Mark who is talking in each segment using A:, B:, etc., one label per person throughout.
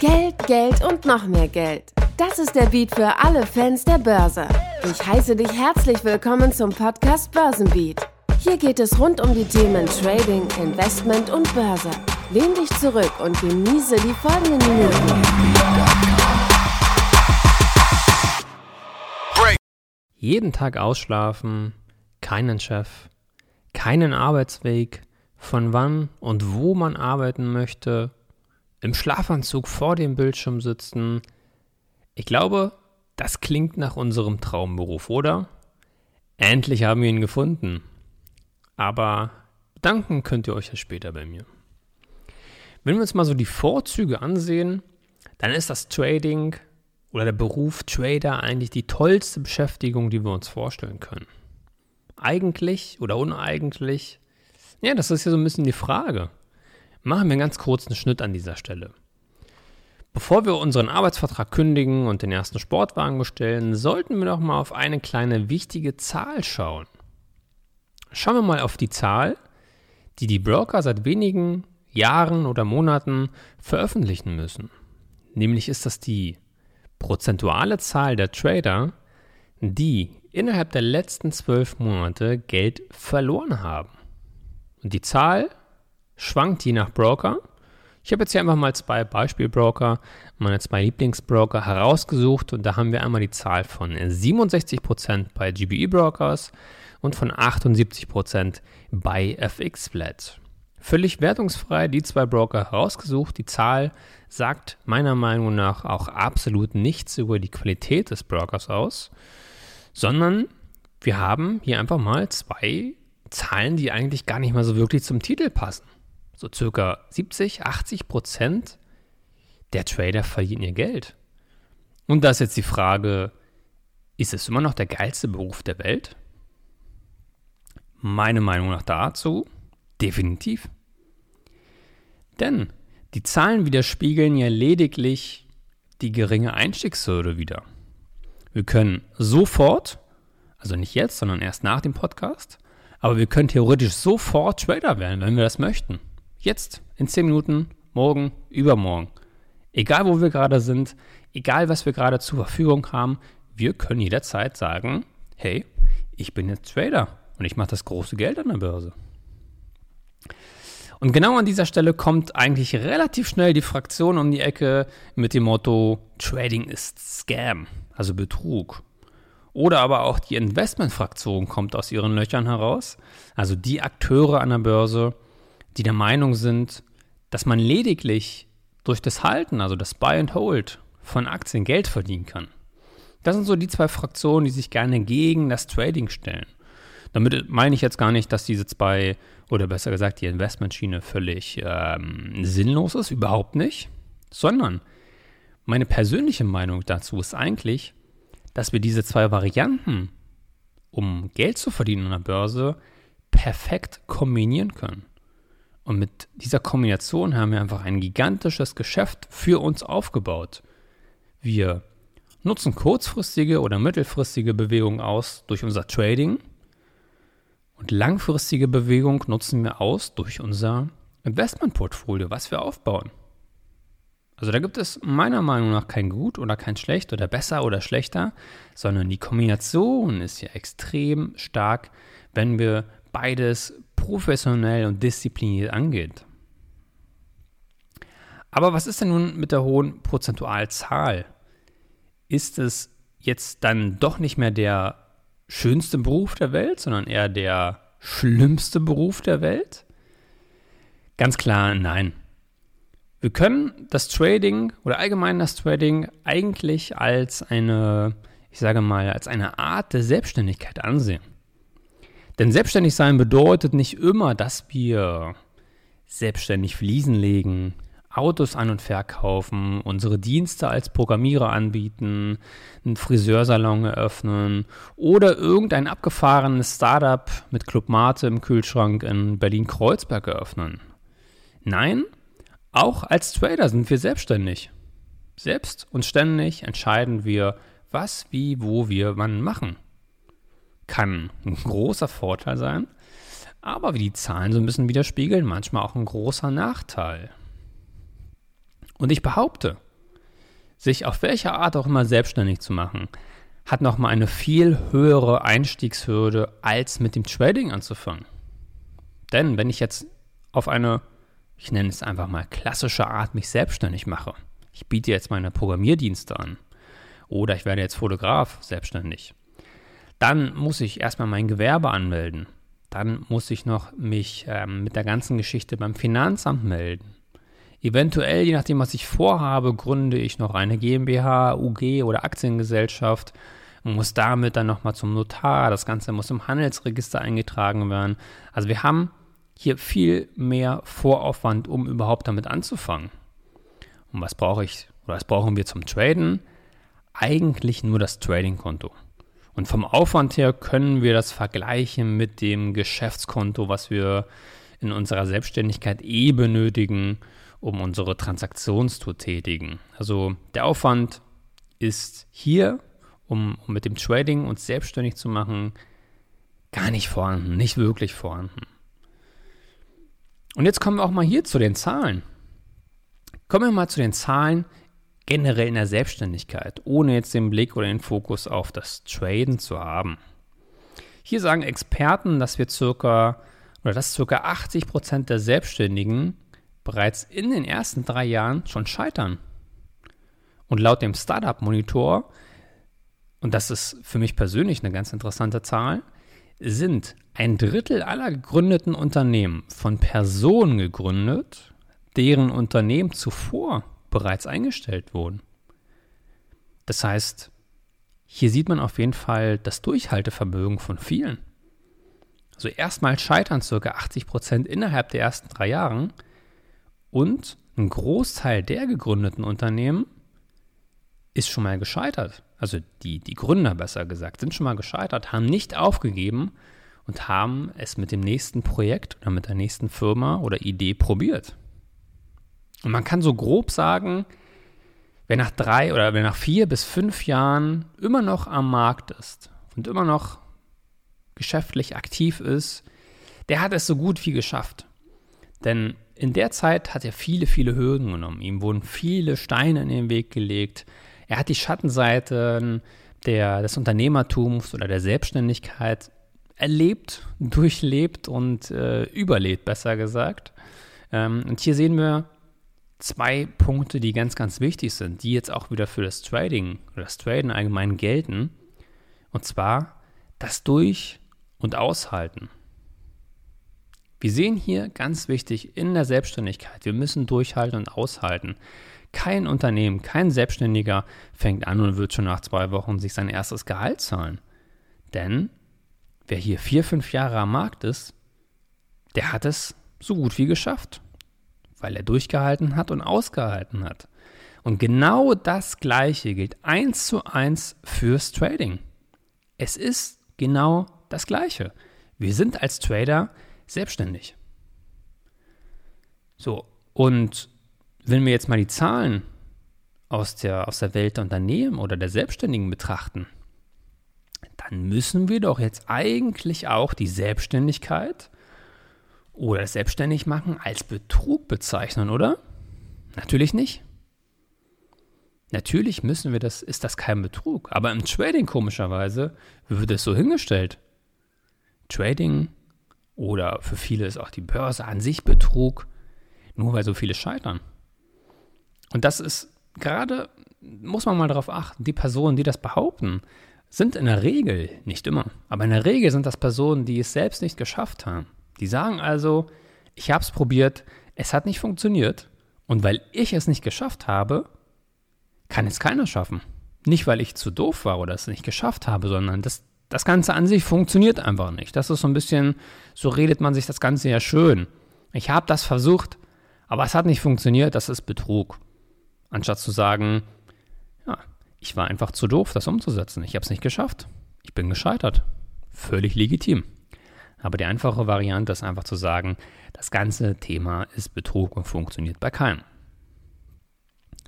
A: Geld, Geld und noch mehr Geld. Das ist der Beat für alle Fans der Börse. Ich heiße dich herzlich willkommen zum Podcast Börsenbeat. Hier geht es rund um die Themen Trading, Investment und Börse. Lehn dich zurück und genieße die folgenden Minuten.
B: Jeden Tag ausschlafen, keinen Chef, keinen Arbeitsweg, von wann und wo man arbeiten möchte, im Schlafanzug vor dem Bildschirm sitzen. Ich glaube, das klingt nach unserem Traumberuf, oder? Endlich haben wir ihn gefunden. Aber danken könnt ihr euch ja später bei mir. Wenn wir uns mal so die Vorzüge ansehen, dann ist das Trading oder der Beruf Trader eigentlich die tollste Beschäftigung, die wir uns vorstellen können. Eigentlich oder uneigentlich? Ja, das ist ja so ein bisschen die Frage. Machen wir einen ganz kurzen Schnitt an dieser Stelle. Bevor wir unseren Arbeitsvertrag kündigen und den ersten Sportwagen bestellen, sollten wir doch mal auf eine kleine wichtige Zahl schauen. Schauen wir mal auf die Zahl, die die Broker seit wenigen Jahren oder Monaten veröffentlichen müssen. Nämlich ist das die prozentuale Zahl der Trader, die innerhalb der letzten zwölf Monate Geld verloren haben. Und die Zahl schwankt je nach Broker. Ich habe jetzt hier einfach mal zwei Beispielbroker, meine zwei Lieblingsbroker herausgesucht und da haben wir einmal die Zahl von 67% bei GBE Brokers und von 78% bei FX Flat. Völlig wertungsfrei die zwei Broker herausgesucht. Die Zahl sagt meiner Meinung nach auch absolut nichts über die Qualität des Brokers aus, sondern wir haben hier einfach mal zwei Zahlen, die eigentlich gar nicht mal so wirklich zum Titel passen so circa 70, 80 Prozent der Trader verlieren ihr Geld. Und da ist jetzt die Frage, ist es immer noch der geilste Beruf der Welt? Meine Meinung nach dazu, definitiv. Denn die Zahlen widerspiegeln ja lediglich die geringe Einstiegshürde wieder. Wir können sofort, also nicht jetzt, sondern erst nach dem Podcast, aber wir können theoretisch sofort Trader werden, wenn wir das möchten. Jetzt, in 10 Minuten, morgen, übermorgen. Egal, wo wir gerade sind, egal, was wir gerade zur Verfügung haben, wir können jederzeit sagen, hey, ich bin jetzt Trader und ich mache das große Geld an der Börse. Und genau an dieser Stelle kommt eigentlich relativ schnell die Fraktion um die Ecke mit dem Motto, Trading ist Scam, also Betrug. Oder aber auch die Investmentfraktion kommt aus ihren Löchern heraus, also die Akteure an der Börse, die der Meinung sind, dass man lediglich durch das Halten, also das Buy and Hold von Aktien Geld verdienen kann. Das sind so die zwei Fraktionen, die sich gerne gegen das Trading stellen. Damit meine ich jetzt gar nicht, dass diese zwei, oder besser gesagt die Investmentschiene völlig ähm, sinnlos ist, überhaupt nicht, sondern meine persönliche Meinung dazu ist eigentlich, dass wir diese zwei Varianten, um Geld zu verdienen an der Börse, perfekt kombinieren können. Und mit dieser Kombination haben wir einfach ein gigantisches Geschäft für uns aufgebaut. Wir nutzen kurzfristige oder mittelfristige Bewegungen aus durch unser Trading und langfristige Bewegung nutzen wir aus durch unser Investmentportfolio, was wir aufbauen. Also da gibt es meiner Meinung nach kein gut oder kein schlecht oder besser oder schlechter, sondern die Kombination ist ja extrem stark, wenn wir beides professionell und diszipliniert angeht. Aber was ist denn nun mit der hohen Prozentualzahl? Ist es jetzt dann doch nicht mehr der schönste Beruf der Welt, sondern eher der schlimmste Beruf der Welt? Ganz klar, nein. Wir können das Trading oder allgemein das Trading eigentlich als eine, ich sage mal, als eine Art der Selbstständigkeit ansehen. Denn selbstständig sein bedeutet nicht immer, dass wir selbstständig Fliesen legen, Autos an und verkaufen, unsere Dienste als Programmierer anbieten, einen Friseursalon eröffnen oder irgendein abgefahrenes Startup mit Club Mate im Kühlschrank in Berlin-Kreuzberg eröffnen. Nein, auch als Trader sind wir selbstständig. Selbst und ständig entscheiden wir, was, wie, wo wir wann machen kann ein großer Vorteil sein, aber wie die Zahlen so ein bisschen widerspiegeln, manchmal auch ein großer Nachteil. Und ich behaupte, sich auf welche Art auch immer selbstständig zu machen, hat nochmal eine viel höhere Einstiegshürde, als mit dem Trading anzufangen. Denn wenn ich jetzt auf eine, ich nenne es einfach mal klassische Art, mich selbstständig mache, ich biete jetzt meine Programmierdienste an oder ich werde jetzt Fotograf selbstständig, dann muss ich erstmal mein Gewerbe anmelden. Dann muss ich noch mich ähm, mit der ganzen Geschichte beim Finanzamt melden. Eventuell, je nachdem, was ich vorhabe, gründe ich noch eine GmbH, UG oder Aktiengesellschaft und muss damit dann nochmal zum Notar. Das Ganze muss im Handelsregister eingetragen werden. Also wir haben hier viel mehr Voraufwand, um überhaupt damit anzufangen. Und was brauche ich oder was brauchen wir zum Traden? Eigentlich nur das Trading-Konto. Und vom Aufwand her können wir das vergleichen mit dem Geschäftskonto, was wir in unserer Selbstständigkeit eh benötigen, um unsere Transaktionen zu tätigen. Also der Aufwand ist hier, um, um mit dem Trading uns selbstständig zu machen, gar nicht vorhanden, nicht wirklich vorhanden. Und jetzt kommen wir auch mal hier zu den Zahlen. Kommen wir mal zu den Zahlen generell in der Selbstständigkeit, ohne jetzt den Blick oder den Fokus auf das Traden zu haben. Hier sagen Experten, dass wir circa oder dass circa 80 Prozent der Selbstständigen bereits in den ersten drei Jahren schon scheitern. Und laut dem Startup Monitor, und das ist für mich persönlich eine ganz interessante Zahl, sind ein Drittel aller gegründeten Unternehmen von Personen gegründet, deren Unternehmen zuvor bereits eingestellt wurden. Das heißt, hier sieht man auf jeden Fall das Durchhaltevermögen von vielen. Also erstmal scheitern ca. 80 Prozent innerhalb der ersten drei Jahren und ein Großteil der gegründeten Unternehmen ist schon mal gescheitert. Also die, die Gründer besser gesagt, sind schon mal gescheitert, haben nicht aufgegeben und haben es mit dem nächsten Projekt oder mit der nächsten Firma oder Idee probiert. Und man kann so grob sagen, wer nach drei oder wer nach vier bis fünf Jahren immer noch am Markt ist und immer noch geschäftlich aktiv ist, der hat es so gut wie geschafft. Denn in der Zeit hat er viele, viele Hürden genommen. Ihm wurden viele Steine in den Weg gelegt. Er hat die Schattenseiten der, des Unternehmertums oder der Selbstständigkeit erlebt, durchlebt und äh, überlebt, besser gesagt. Ähm, und hier sehen wir zwei Punkte, die ganz, ganz wichtig sind, die jetzt auch wieder für das Trading oder das Traden allgemein gelten. Und zwar das Durch- und Aushalten. Wir sehen hier ganz wichtig in der Selbstständigkeit, wir müssen durchhalten und aushalten. Kein Unternehmen, kein Selbstständiger fängt an und wird schon nach zwei Wochen sich sein erstes Gehalt zahlen. Denn wer hier vier, fünf Jahre am Markt ist, der hat es so gut wie geschafft, weil er durchgehalten hat und ausgehalten hat. Und genau das Gleiche gilt eins zu eins fürs Trading. Es ist genau das Gleiche. Wir sind als Trader selbstständig. So, und wenn wir jetzt mal die Zahlen aus der, aus der Welt der Unternehmen oder der Selbstständigen betrachten, dann müssen wir doch jetzt eigentlich auch die Selbstständigkeit oder das Selbstständigmachen als Betrug bezeichnen, oder? Natürlich nicht. Natürlich müssen wir das, ist das kein Betrug. Aber im Trading komischerweise wird es so hingestellt. Trading oder für viele ist auch die Börse an sich Betrug, nur weil so viele scheitern. Und das ist gerade, muss man mal darauf achten, die Personen, die das behaupten, sind in der Regel, nicht immer, aber in der Regel sind das Personen, die es selbst nicht geschafft haben. Die sagen also, ich habe es probiert, es hat nicht funktioniert und weil ich es nicht geschafft habe, kann es keiner schaffen. Nicht, weil ich zu doof war oder es nicht geschafft habe, sondern das, das Ganze an sich funktioniert einfach nicht. Das ist so ein bisschen, so redet man sich das Ganze ja schön. Ich habe das versucht, aber es hat nicht funktioniert, das ist Betrug. Anstatt zu sagen, ja, ich war einfach zu doof, das umzusetzen. Ich habe es nicht geschafft. Ich bin gescheitert. Völlig legitim. Aber die einfache Variante ist einfach zu sagen, das ganze Thema ist Betrug und funktioniert bei keinem.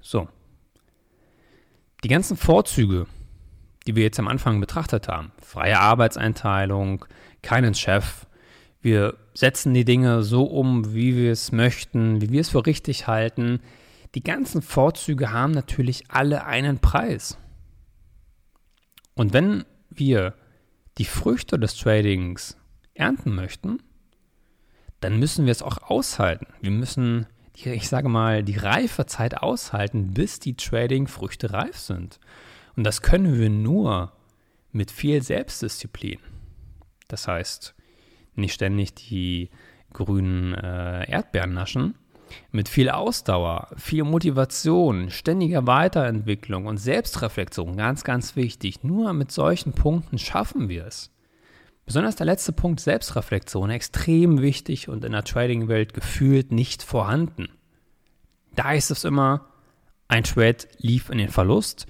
B: So. Die ganzen Vorzüge, die wir jetzt am Anfang betrachtet haben. Freie Arbeitseinteilung, keinen Chef. Wir setzen die Dinge so um, wie wir es möchten, wie wir es für richtig halten. die ganzen Vorzüge haben natürlich alle einen Preis. Und wenn wir die Früchte des Tradings ernten möchten, dann müssen wir es auch aushalten. Wir müssen, ich sage mal, die Reifezeit aushalten, bis die Trading-Früchte reif sind. Und das können wir nur mit viel Selbstdisziplin. Das heißt, nicht ständig die grünen äh, Erdbeeren naschen, mit viel Ausdauer, viel Motivation, ständiger Weiterentwicklung und Selbstreflexion, ganz, ganz wichtig. Nur mit solchen Punkten schaffen wir es. Besonders der letzte Punkt Selbstreflexion, extrem wichtig und in der Trading-Welt gefühlt nicht vorhanden. Da ist es immer, ein Trade lief in den Verlust,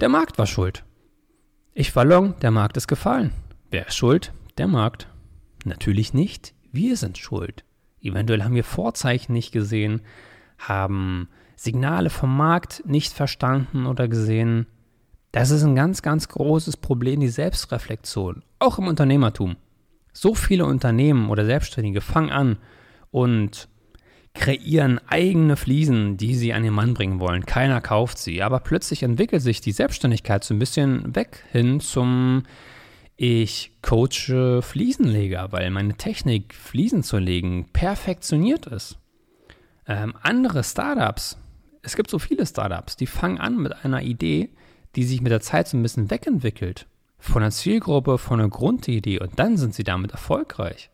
B: der Markt war schuld. Ich war long, der Markt ist gefallen. Wer ist schuld? Der Markt. Natürlich nicht, wir sind schuld. Eventuell haben wir Vorzeichen nicht gesehen, haben Signale vom Markt nicht verstanden oder gesehen. Das ist ein ganz, ganz großes Problem, die Selbstreflexion, auch im Unternehmertum. So viele Unternehmen oder Selbstständige fangen an und kreieren eigene Fliesen, die sie an den Mann bringen wollen. Keiner kauft sie, aber plötzlich entwickelt sich die Selbstständigkeit so ein bisschen weg hin zum ich coache Fliesenleger, weil meine Technik, Fliesen zu legen, perfektioniert ist. Ähm, andere Startups, es gibt so viele Startups, die fangen an mit einer Idee, die sich mit der Zeit so ein bisschen wegentwickelt. Von der Zielgruppe, von der Grundidee und dann sind sie damit erfolgreich.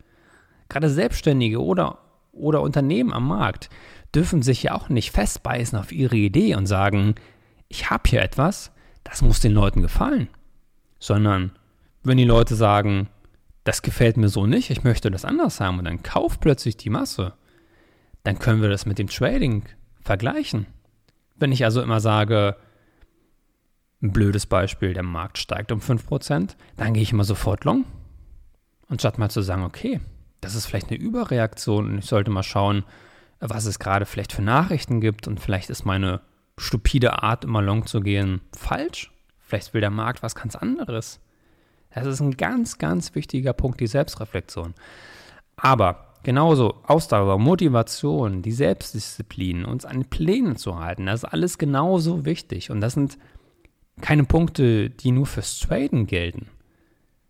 B: Gerade Selbstständige oder, oder Unternehmen am Markt dürfen sich ja auch nicht festbeißen auf ihre Idee und sagen, ich habe hier etwas, das muss den Leuten gefallen, sondern wenn die Leute sagen, das gefällt mir so nicht, ich möchte das anders haben und dann kauft plötzlich die Masse, dann können wir das mit dem Trading vergleichen. Wenn ich also immer sage, ein blödes Beispiel, der Markt steigt um 5%, dann gehe ich immer sofort long. Anstatt mal zu sagen, okay, das ist vielleicht eine Überreaktion und ich sollte mal schauen, was es gerade vielleicht für Nachrichten gibt und vielleicht ist meine stupide Art, immer long zu gehen, falsch. Vielleicht will der Markt was ganz anderes. Das ist ein ganz, ganz wichtiger Punkt, die Selbstreflexion. Aber genauso Ausdauer, Motivation, die Selbstdisziplin, uns an Plänen zu halten, das ist alles genauso wichtig. Und das sind keine Punkte, die nur fürs Traden gelten,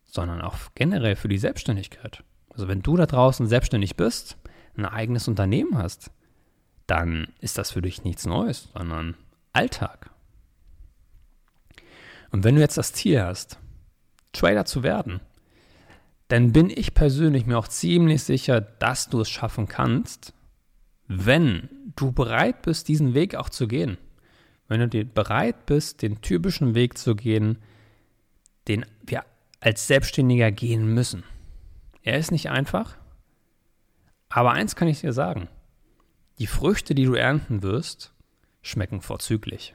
B: sondern auch generell für die Selbstständigkeit. Also wenn du da draußen selbstständig bist, ein eigenes Unternehmen hast, dann ist das für dich nichts Neues, sondern Alltag. Und wenn du jetzt das Ziel hast, Trader zu werden, dann bin ich persönlich mir auch ziemlich sicher, dass du es schaffen kannst, wenn du bereit bist, diesen Weg auch zu gehen. Wenn du bereit bist, den typischen Weg zu gehen, den wir als Selbstständiger gehen müssen. Er ist nicht einfach, aber eins kann ich dir sagen. Die Früchte, die du ernten wirst, schmecken vorzüglich.